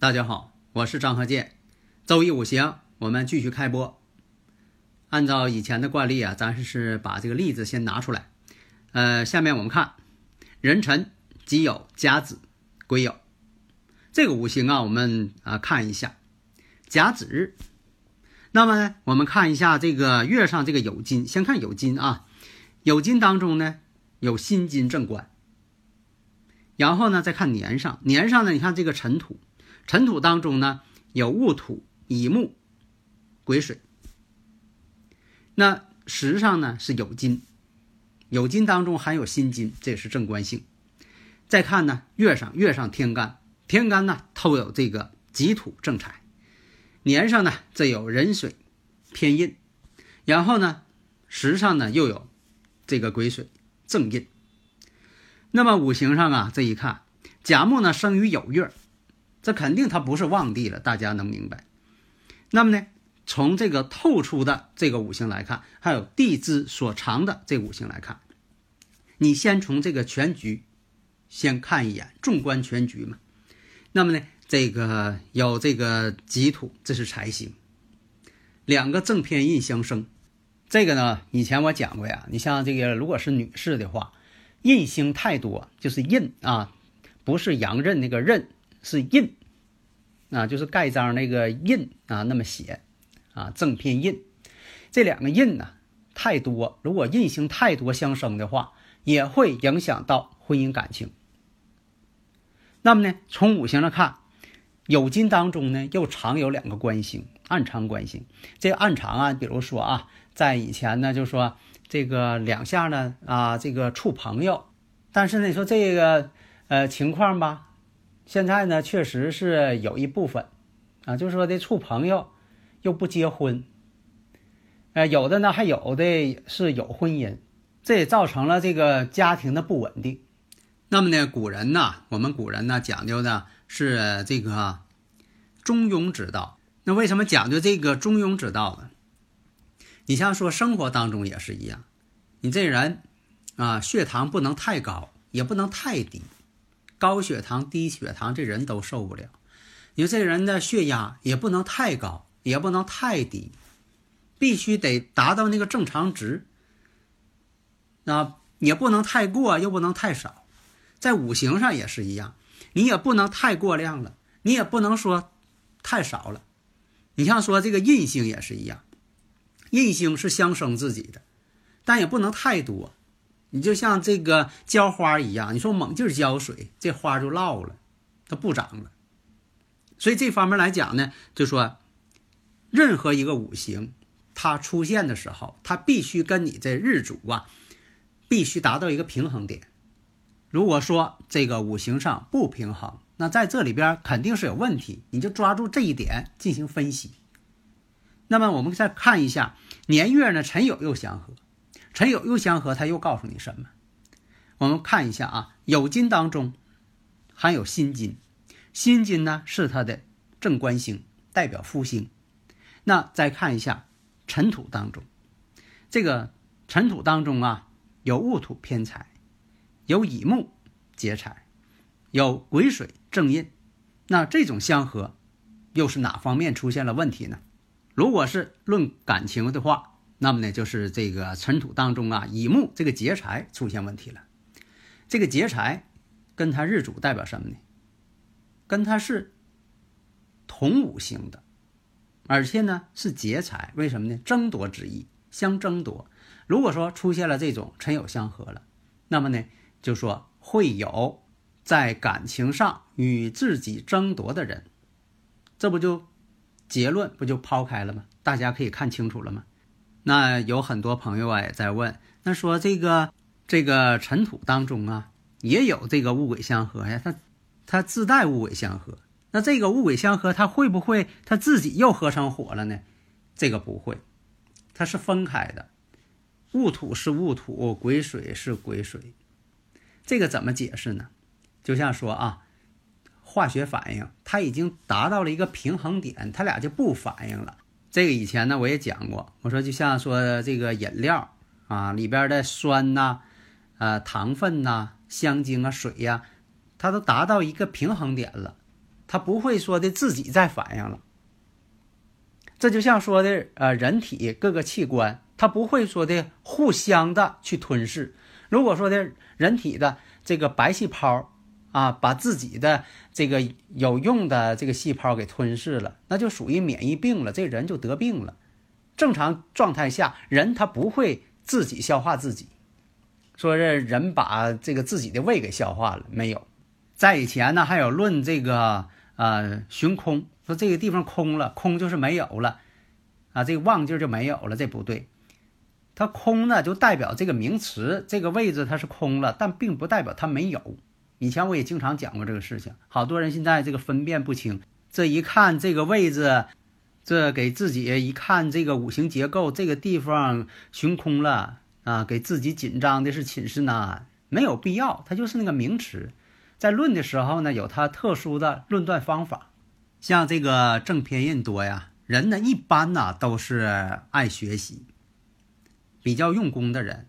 大家好，我是张和建。周易五行，我们继续开播。按照以前的惯例啊，咱是把这个例子先拿出来。呃，下面我们看壬辰、己酉、甲子、癸酉这个五行啊，我们啊看一下甲子日。那么呢，我们看一下这个月上这个酉金，先看酉金啊。酉金当中呢有辛金正官，然后呢再看年上，年上呢你看这个辰土。尘土当中呢，有戊土、乙木、癸水。那石上呢是酉金，酉金当中含有辛金，这也是正官星。再看呢，月上月上天干，天干呢透有这个己土正财，年上呢这有壬水偏印，然后呢时上呢又有这个癸水正印。那么五行上啊，这一看，甲木呢生于酉月。这肯定它不是旺地了，大家能明白。那么呢，从这个透出的这个五行来看，还有地支所藏的这五行来看，你先从这个全局先看一眼，纵观全局嘛。那么呢，这个有这个己土，这是财星，两个正偏印相生。这个呢，以前我讲过呀，你像这个如果是女士的话，印星太多，就是印啊，不是阳刃那个刃。是印，啊，就是盖章那个印啊，那么写，啊，正偏印，这两个印呢太多，如果印星太多相生的话，也会影响到婚姻感情。那么呢，从五行上看，酉金当中呢又藏有两个官星，暗藏官星。这个暗藏啊，比如说啊，在以前呢，就说这个两下呢啊，这个处朋友，但是呢，你说这个呃情况吧。现在呢，确实是有一部分，啊，就是说的处朋友，又不结婚，呃，有的呢还有的是有婚姻，这也造成了这个家庭的不稳定。那么呢，古人呢，我们古人呢讲究的是这个中庸之道。那为什么讲究这个中庸之道呢？你像说生活当中也是一样，你这人啊，血糖不能太高，也不能太低。高血糖、低血糖，这人都受不了。你说这人的血压也不能太高，也不能太低，必须得达到那个正常值。那也不能太过，又不能太少。在五行上也是一样，你也不能太过量了，你也不能说太少了。你像说这个印星也是一样，印星是相生自己的，但也不能太多。你就像这个浇花一样，你说猛劲浇水，这花就落了，它不长了。所以这方面来讲呢，就说任何一个五行它出现的时候，它必须跟你这日主啊，必须达到一个平衡点。如果说这个五行上不平衡，那在这里边肯定是有问题。你就抓住这一点进行分析。那么我们再看一下年月呢，辰酉又相合。辰酉又相合，他又告诉你什么？我们看一下啊，酉金当中含有辛金，辛金呢是它的正官星，代表夫星。那再看一下尘土当中，这个尘土当中啊，有戊土偏财，有乙木劫财，有癸水正印。那这种相合，又是哪方面出现了问题呢？如果是论感情的话。那么呢，就是这个尘土当中啊，乙木这个劫财出现问题了。这个劫财跟他日主代表什么呢？跟他是同五行的，而且呢是劫财，为什么呢？争夺之意，相争夺。如果说出现了这种辰酉相合了，那么呢，就说会有在感情上与自己争夺的人，这不就结论不就抛开了吗？大家可以看清楚了吗？那有很多朋友啊也在问，那说这个这个尘土当中啊也有这个物鬼相合呀，它它自带物鬼相合，那这个物鬼相合它会不会它自己又合成火了呢？这个不会，它是分开的，戊土是戊土，癸水是癸水，这个怎么解释呢？就像说啊，化学反应它已经达到了一个平衡点，它俩就不反应了。这个以前呢我也讲过，我说就像说这个饮料啊里边的酸呐、呃糖分呐、香精啊、水呀，它都达到一个平衡点了，它不会说的自己再反应了。这就像说的呃人体各个器官，它不会说的互相的去吞噬。如果说的人体的这个白细胞。啊，把自己的这个有用的这个细胞给吞噬了，那就属于免疫病了，这人就得病了。正常状态下，人他不会自己消化自己。说这人把这个自己的胃给消化了没有？在以前呢，还有论这个呃寻空，说这个地方空了，空就是没有了啊，这个望劲就没有了，这不对。它空呢，就代表这个名词这个位置它是空了，但并不代表它没有。以前我也经常讲过这个事情，好多人现在这个分辨不清。这一看这个位置，这给自己一看这个五行结构，这个地方悬空了啊，给自己紧张的是寝室呢，没有必要。它就是那个名词，在论的时候呢，有它特殊的论断方法。像这个正偏印多呀，人呢一般呢都是爱学习、比较用功的人，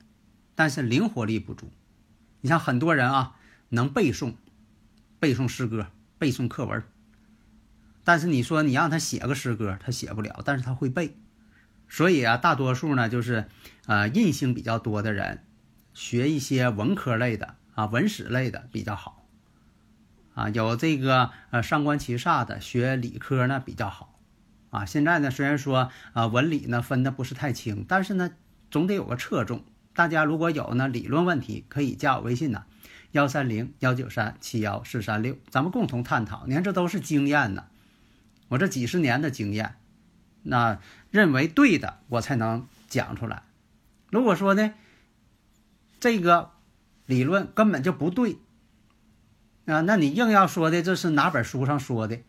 但是灵活力不足。你像很多人啊。能背诵，背诵诗歌，背诵课文。但是你说你让他写个诗歌，他写不了，但是他会背。所以啊，大多数呢就是，呃，印星比较多的人，学一些文科类的啊，文史类的比较好。啊，有这个呃上官七煞的，学理科呢比较好。啊，现在呢虽然说啊文理呢分的不是太清，但是呢总得有个侧重。大家如果有呢理论问题，可以加我微信呢。幺三零幺九三七幺四三六，咱们共同探讨。你看，这都是经验呢，我这几十年的经验，那认为对的，我才能讲出来。如果说呢，这个理论根本就不对啊，那你硬要说的这是哪本书上说的，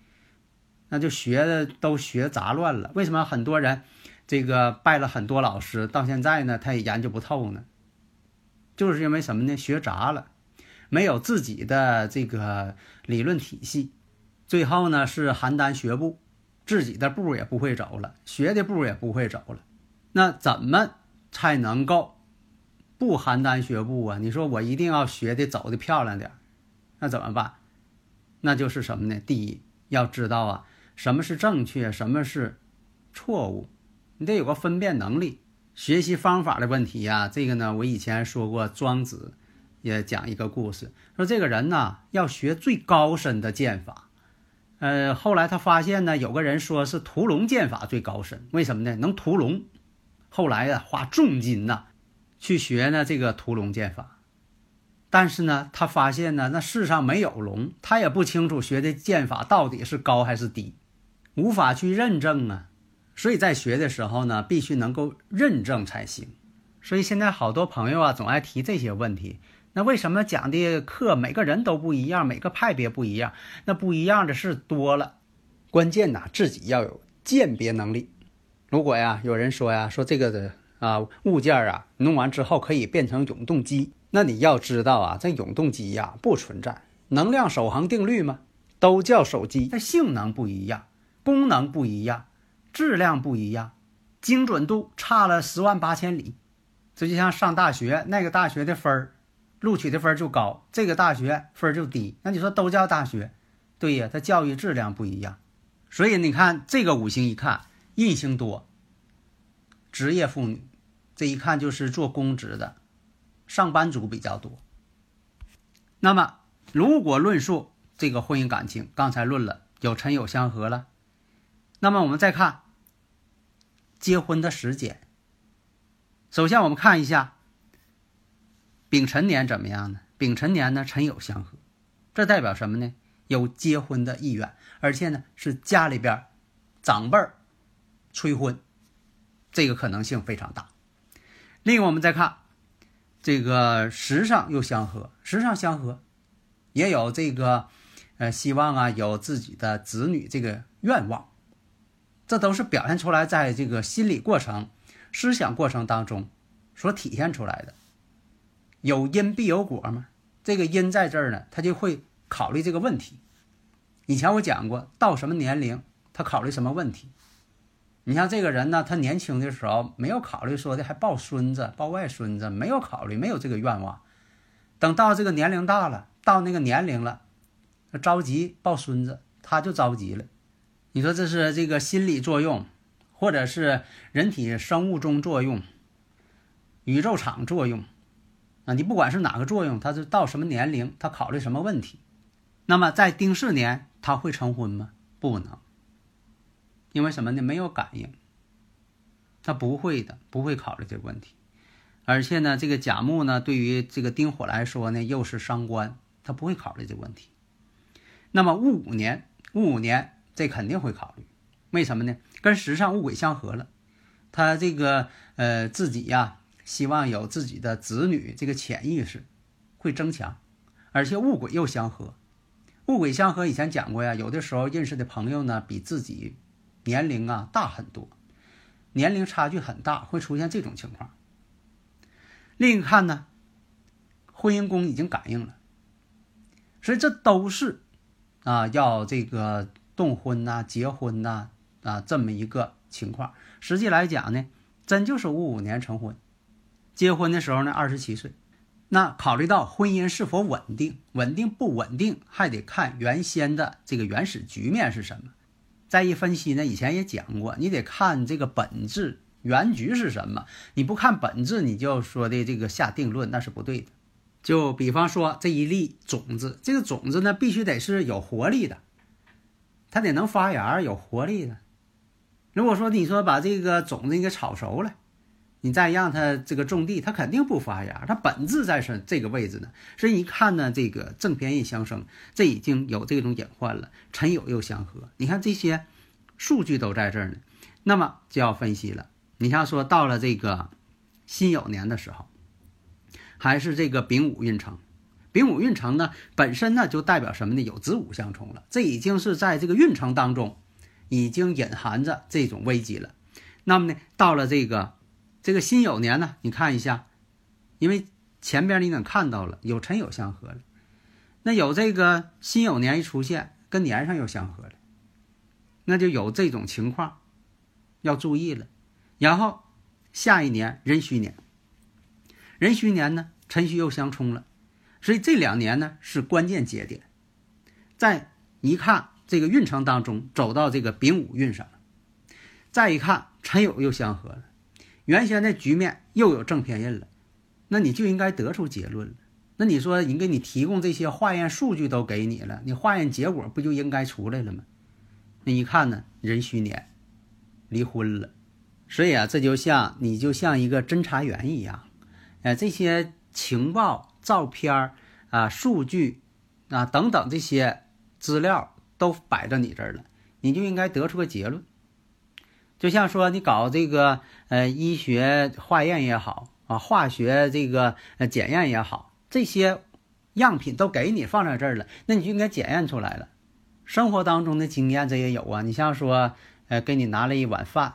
那就学的都学杂乱了。为什么很多人这个拜了很多老师，到现在呢，他也研究不透呢？就是因为什么呢？学杂了。没有自己的这个理论体系，最后呢是邯郸学步，自己的步也不会走了，学的步也不会走了。那怎么才能够不邯郸学步啊？你说我一定要学的走的漂亮点，那怎么办？那就是什么呢？第一，要知道啊，什么是正确，什么是错误，你得有个分辨能力。学习方法的问题呀，这个呢，我以前说过，庄子。也讲一个故事，说这个人呢要学最高深的剑法，呃，后来他发现呢，有个人说是屠龙剑法最高深，为什么呢？能屠龙。后来呀，花重金呐去学呢这个屠龙剑法，但是呢，他发现呢，那世上没有龙，他也不清楚学的剑法到底是高还是低，无法去认证啊。所以在学的时候呢，必须能够认证才行。所以现在好多朋友啊，总爱提这些问题。那为什么讲的课每个人都不一样，每个派别不一样？那不一样的事多了，关键呐，自己要有鉴别能力。如果呀，有人说呀，说这个的啊物件啊，弄完之后可以变成永动机，那你要知道啊，这永动机呀不存在，能量守恒定律吗？都叫手机，它性能不一样，功能不一样，质量不一样，精准度差了十万八千里。这就像上大学，那个大学的分儿。录取的分就高，这个大学分就低，那你说都叫大学，对呀，它教育质量不一样，所以你看这个五行一看印星多，职业妇女，这一看就是做公职的，上班族比较多。那么如果论述这个婚姻感情，刚才论了有辰酉相合了，那么我们再看结婚的时间，首先我们看一下。丙辰年怎么样呢？丙辰年呢，辰酉相合，这代表什么呢？有结婚的意愿，而且呢是家里边长辈催婚，这个可能性非常大。另外，我们再看这个时上又相合，时上相合，也有这个呃希望啊，有自己的子女这个愿望，这都是表现出来在这个心理过程、思想过程当中所体现出来的。有因必有果嘛，这个因在这儿呢，他就会考虑这个问题。以前我讲过，到什么年龄他考虑什么问题？你像这个人呢，他年轻的时候没有考虑说的还抱孙子、抱外孙子，没有考虑，没有这个愿望。等到这个年龄大了，到那个年龄了，着急抱孙子，他就着急了。你说这是这个心理作用，或者是人体生物钟作用、宇宙场作用啊？你不管是哪个作用，他是到什么年龄，他考虑什么问题？那么在丁巳年。他会成婚吗？不能，因为什么呢？没有感应，他不会的，不会考虑这个问题。而且呢，这个甲木呢，对于这个丁火来说呢，又是伤官，他不会考虑这个问题。那么戊午年，戊午年这肯定会考虑，为什么呢？跟时上戊癸相合了，他这个呃自己呀，希望有自己的子女，这个潜意识会增强，而且物鬼又相合。物鬼相合，以前讲过呀。有的时候认识的朋友呢，比自己年龄啊大很多，年龄差距很大，会出现这种情况。另一看呢，婚姻宫已经感应了，所以这都是啊要这个动婚呐、结婚呐啊这么一个情况。实际来讲呢，真就是戊午年成婚，结婚的时候呢二十七岁。那考虑到婚姻是否稳定，稳定不稳定，还得看原先的这个原始局面是什么。再一分析呢，以前也讲过，你得看这个本质原局是什么。你不看本质，你就说的这个下定论，那是不对的。就比方说这一粒种子，这个种子呢，必须得是有活力的，它得能发芽，有活力的。如果说你说把这个种子给炒熟了。你再让它这个种地，它肯定不发芽。它本质在是这个位置呢，所以一看呢，这个正偏印相生，这已经有这种隐患了。辰酉又相合，你看这些数据都在这儿呢，那么就要分析了。你像说到了这个辛酉年的时候，还是这个丙午运程，丙午运程呢本身呢就代表什么呢？有子午相冲了，这已经是在这个运程当中已经隐含着这种危机了。那么呢，到了这个。这个辛酉年呢，你看一下，因为前边你能看到了有辰酉相合了，那有这个辛酉年一出现，跟年上又相合了，那就有这种情况，要注意了。然后下一年壬戌年，壬戌年呢，辰戌又相冲了，所以这两年呢是关键节点。再一看这个运程当中走到这个丙午运上了，再一看辰酉又相合了。原先的局面又有正偏印了，那你就应该得出结论了。那你说，人给你提供这些化验数据都给你了，你化验结果不就应该出来了吗？那一看呢，壬戌年离婚了，所以啊，这就像你就像一个侦查员一样，呃，这些情报、照片啊、数据啊等等这些资料都摆在你这儿了，你就应该得出个结论。就像说你搞这个呃医学化验也好啊，化学这个呃检验也好，这些样品都给你放在这儿了，那你就应该检验出来了。生活当中的经验这也有啊，你像说呃给你拿了一碗饭，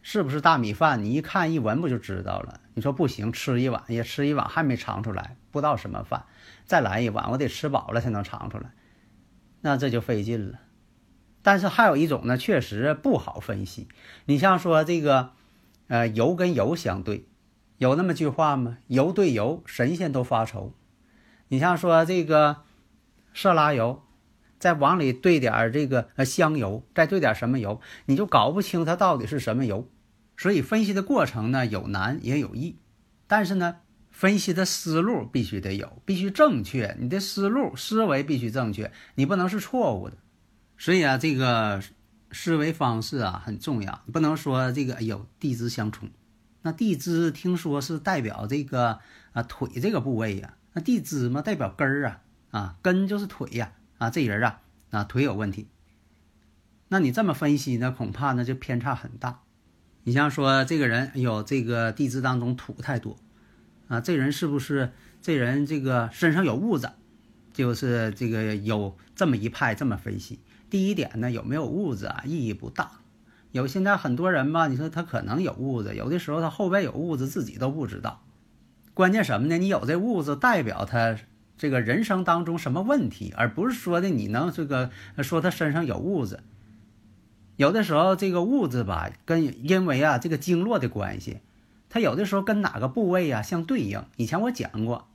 是不是大米饭？你一看一闻不就知道了？你说不行，吃一碗也吃一碗还没尝出来，不知道什么饭，再来一碗，我得吃饱了才能尝出来，那这就费劲了。但是还有一种呢，确实不好分析。你像说这个，呃，油跟油相对，有那么句话吗？油对油，神仙都发愁。你像说这个色拉油，再往里兑点这个呃香油，再兑点什么油，你就搞不清它到底是什么油。所以分析的过程呢，有难也有易。但是呢，分析的思路必须得有，必须正确。你的思路思维必须正确，你不能是错误的。所以啊，这个思维方式啊很重要，不能说这个哎呦地支相冲，那地支听说是代表这个啊腿这个部位呀，那地支嘛代表根儿啊啊根就是腿呀啊这人啊啊腿有问题，那你这么分析呢，恐怕呢就偏差很大。你像说这个人，哎呦，这个地支当中土太多，啊，这人是不是这人这个身上有痦子？就是这个有这么一派这么分析。第一点呢，有没有痦子啊，意义不大。有现在很多人吧，你说他可能有痦子，有的时候他后背有痦子，自己都不知道。关键什么呢？你有这痦子，代表他这个人生当中什么问题，而不是说的你能这个说他身上有痦子。有的时候这个痦子吧，跟因为啊这个经络的关系，它有的时候跟哪个部位啊相对应。以前我讲过。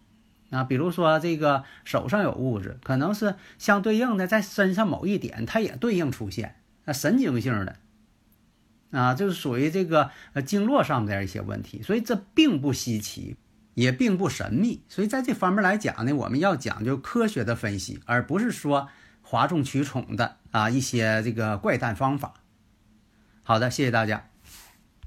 啊，比如说这个手上有物质，可能是相对应的，在身上某一点，它也对应出现，那神经性的，啊，就是属于这个呃经络上面的一些问题，所以这并不稀奇，也并不神秘，所以在这方面来讲呢，我们要讲究科学的分析，而不是说哗众取宠的啊一些这个怪诞方法。好的，谢谢大家。